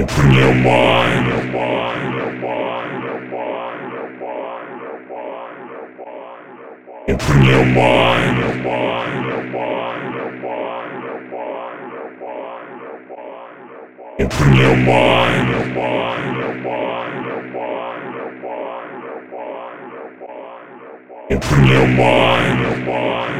Open your mind. Your mind. Your mind. Your mind. Your mind. Your mind. Your mind. Open your mind. Your mind. Your mind. Your mind. Your mind. Your mind. Your mind. Open your mind. Open. Your mind.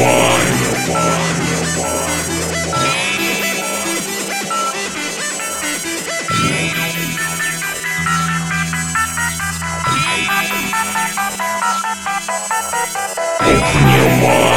Open your mind.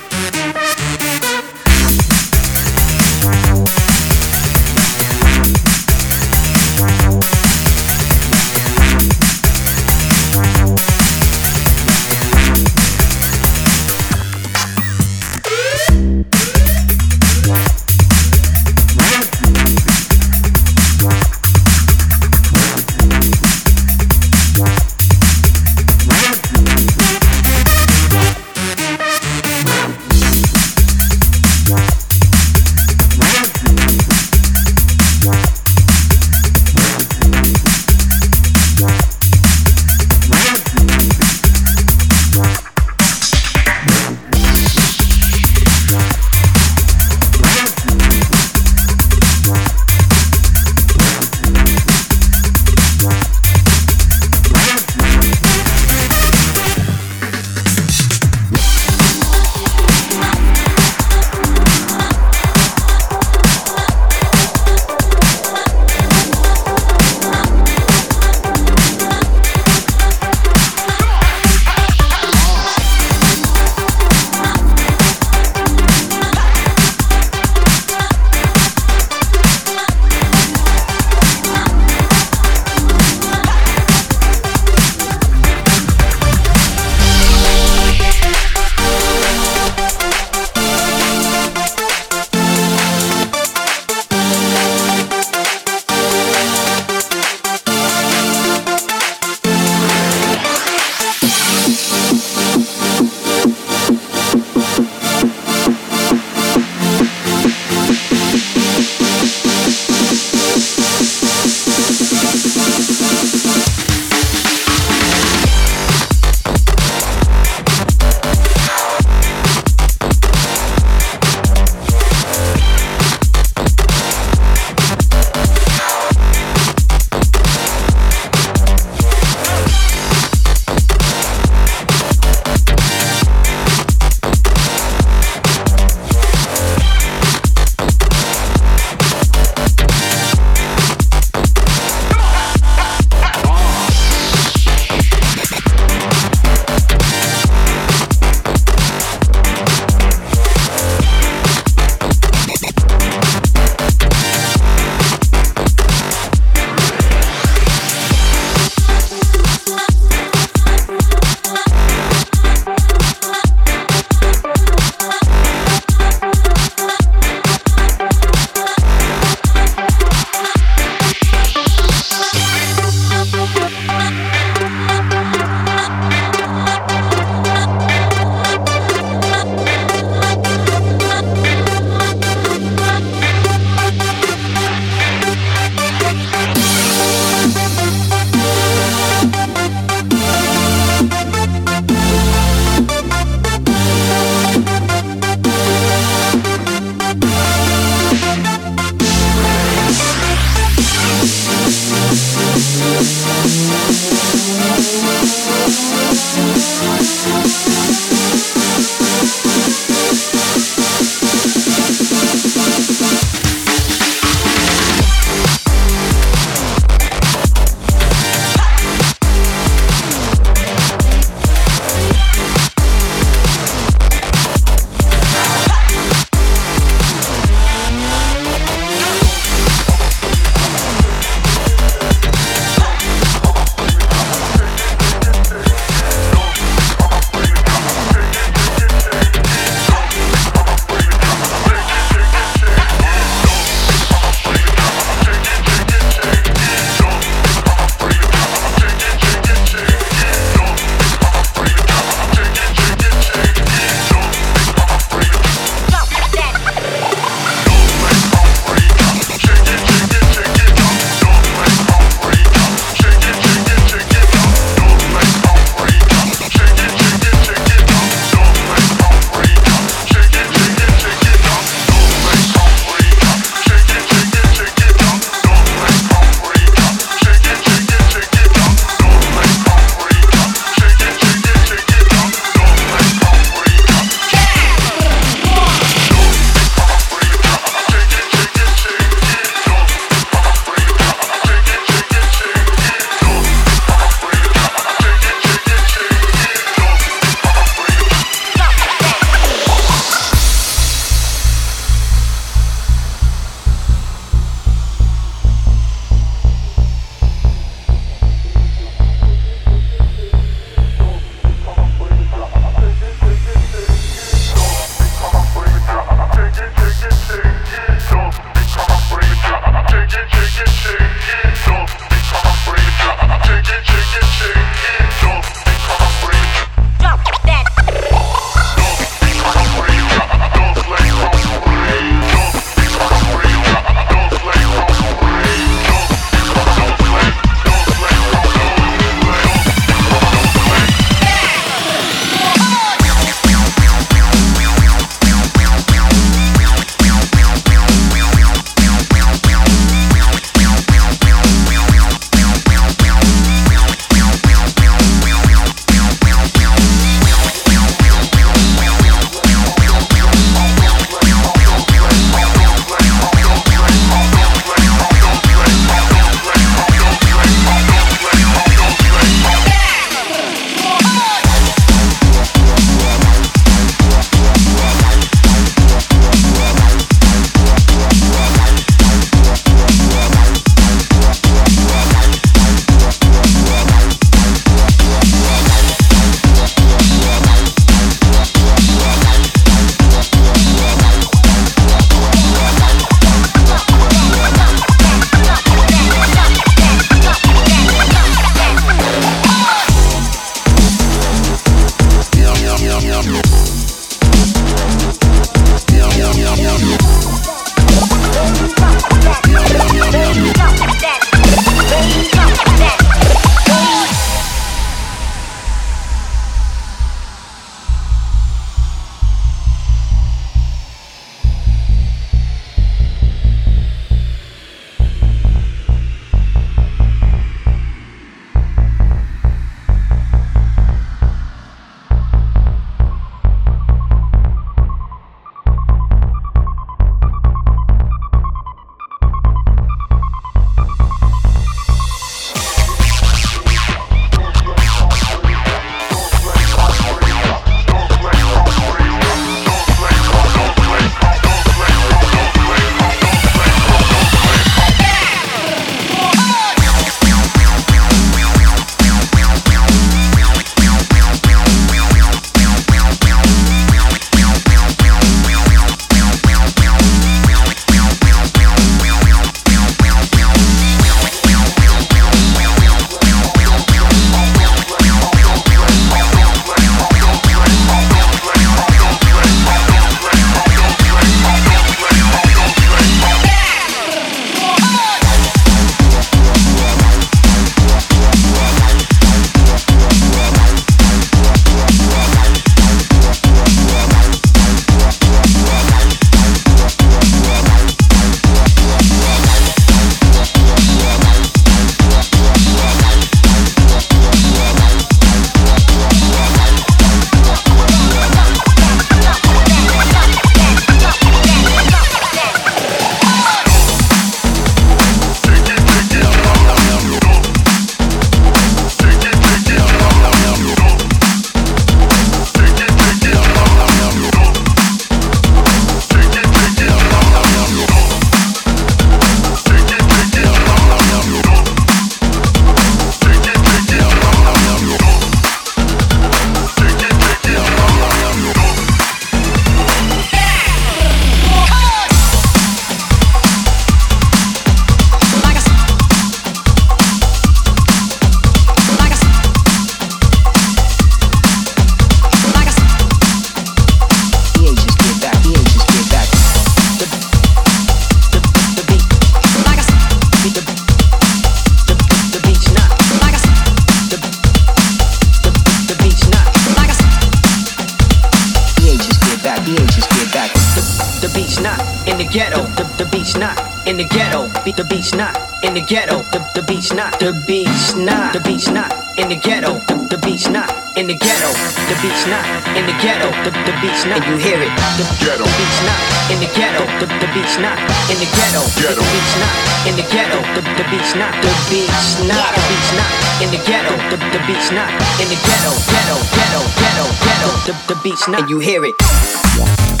Ghetto. The, the beat's not in the ghetto. Beat the beat's not in the ghetto. The, the beat's not. The beat's not. The beat's not in the ghetto. The, the beat's not in the ghetto. The beat's not in the ghetto. The, the beat's not. And you hear it. The, Ghetto. the beat's not in the ghetto. The, the beat's not in the ghetto. Ghetto. The beat's not in the ghetto. The, the beat's not. The beat's not. The beat's not in the ghetto. The, the beat's not in the ghetto. Ghetto. Ghetto. Ghetto. Ghetto. The, the beat's not. And you hear it.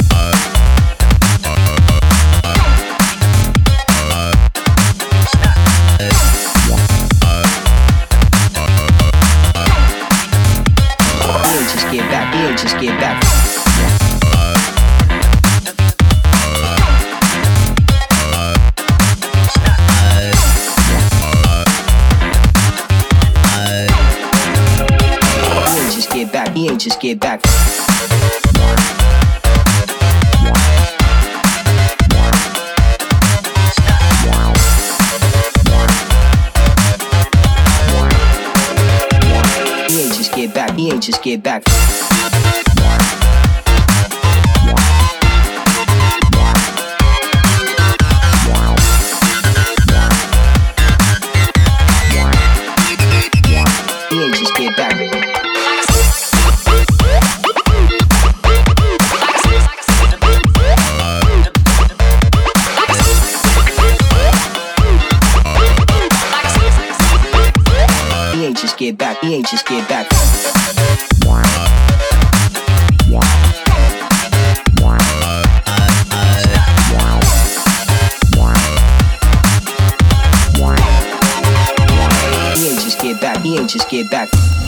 Just get back. He ain't just get back. He ain't just get back. Just get back. Just get back. He ain't just get back. Get back.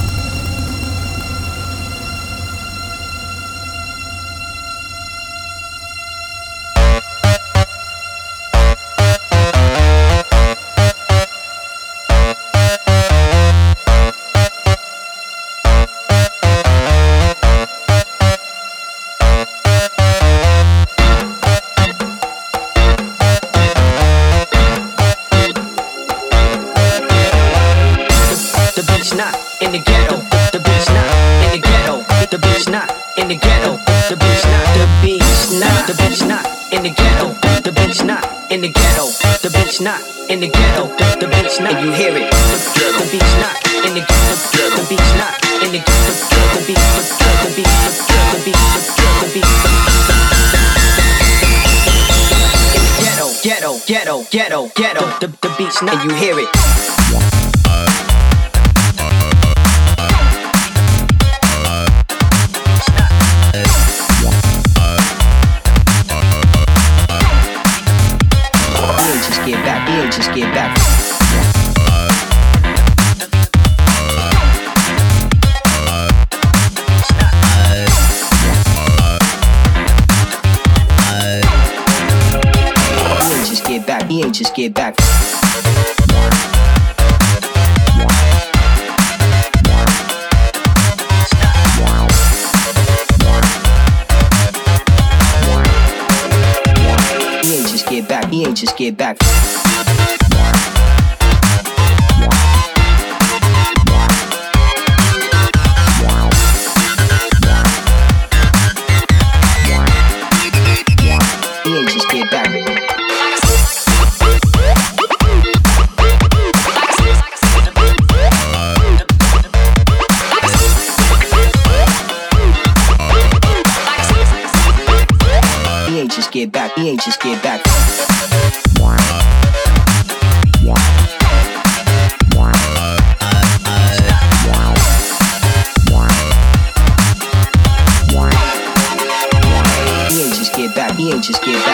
The, the beat's not. And you hear it. Just get back. He ain't just get back. He ain't just get back. Just get back. Ain't just get back. Ain't just get back.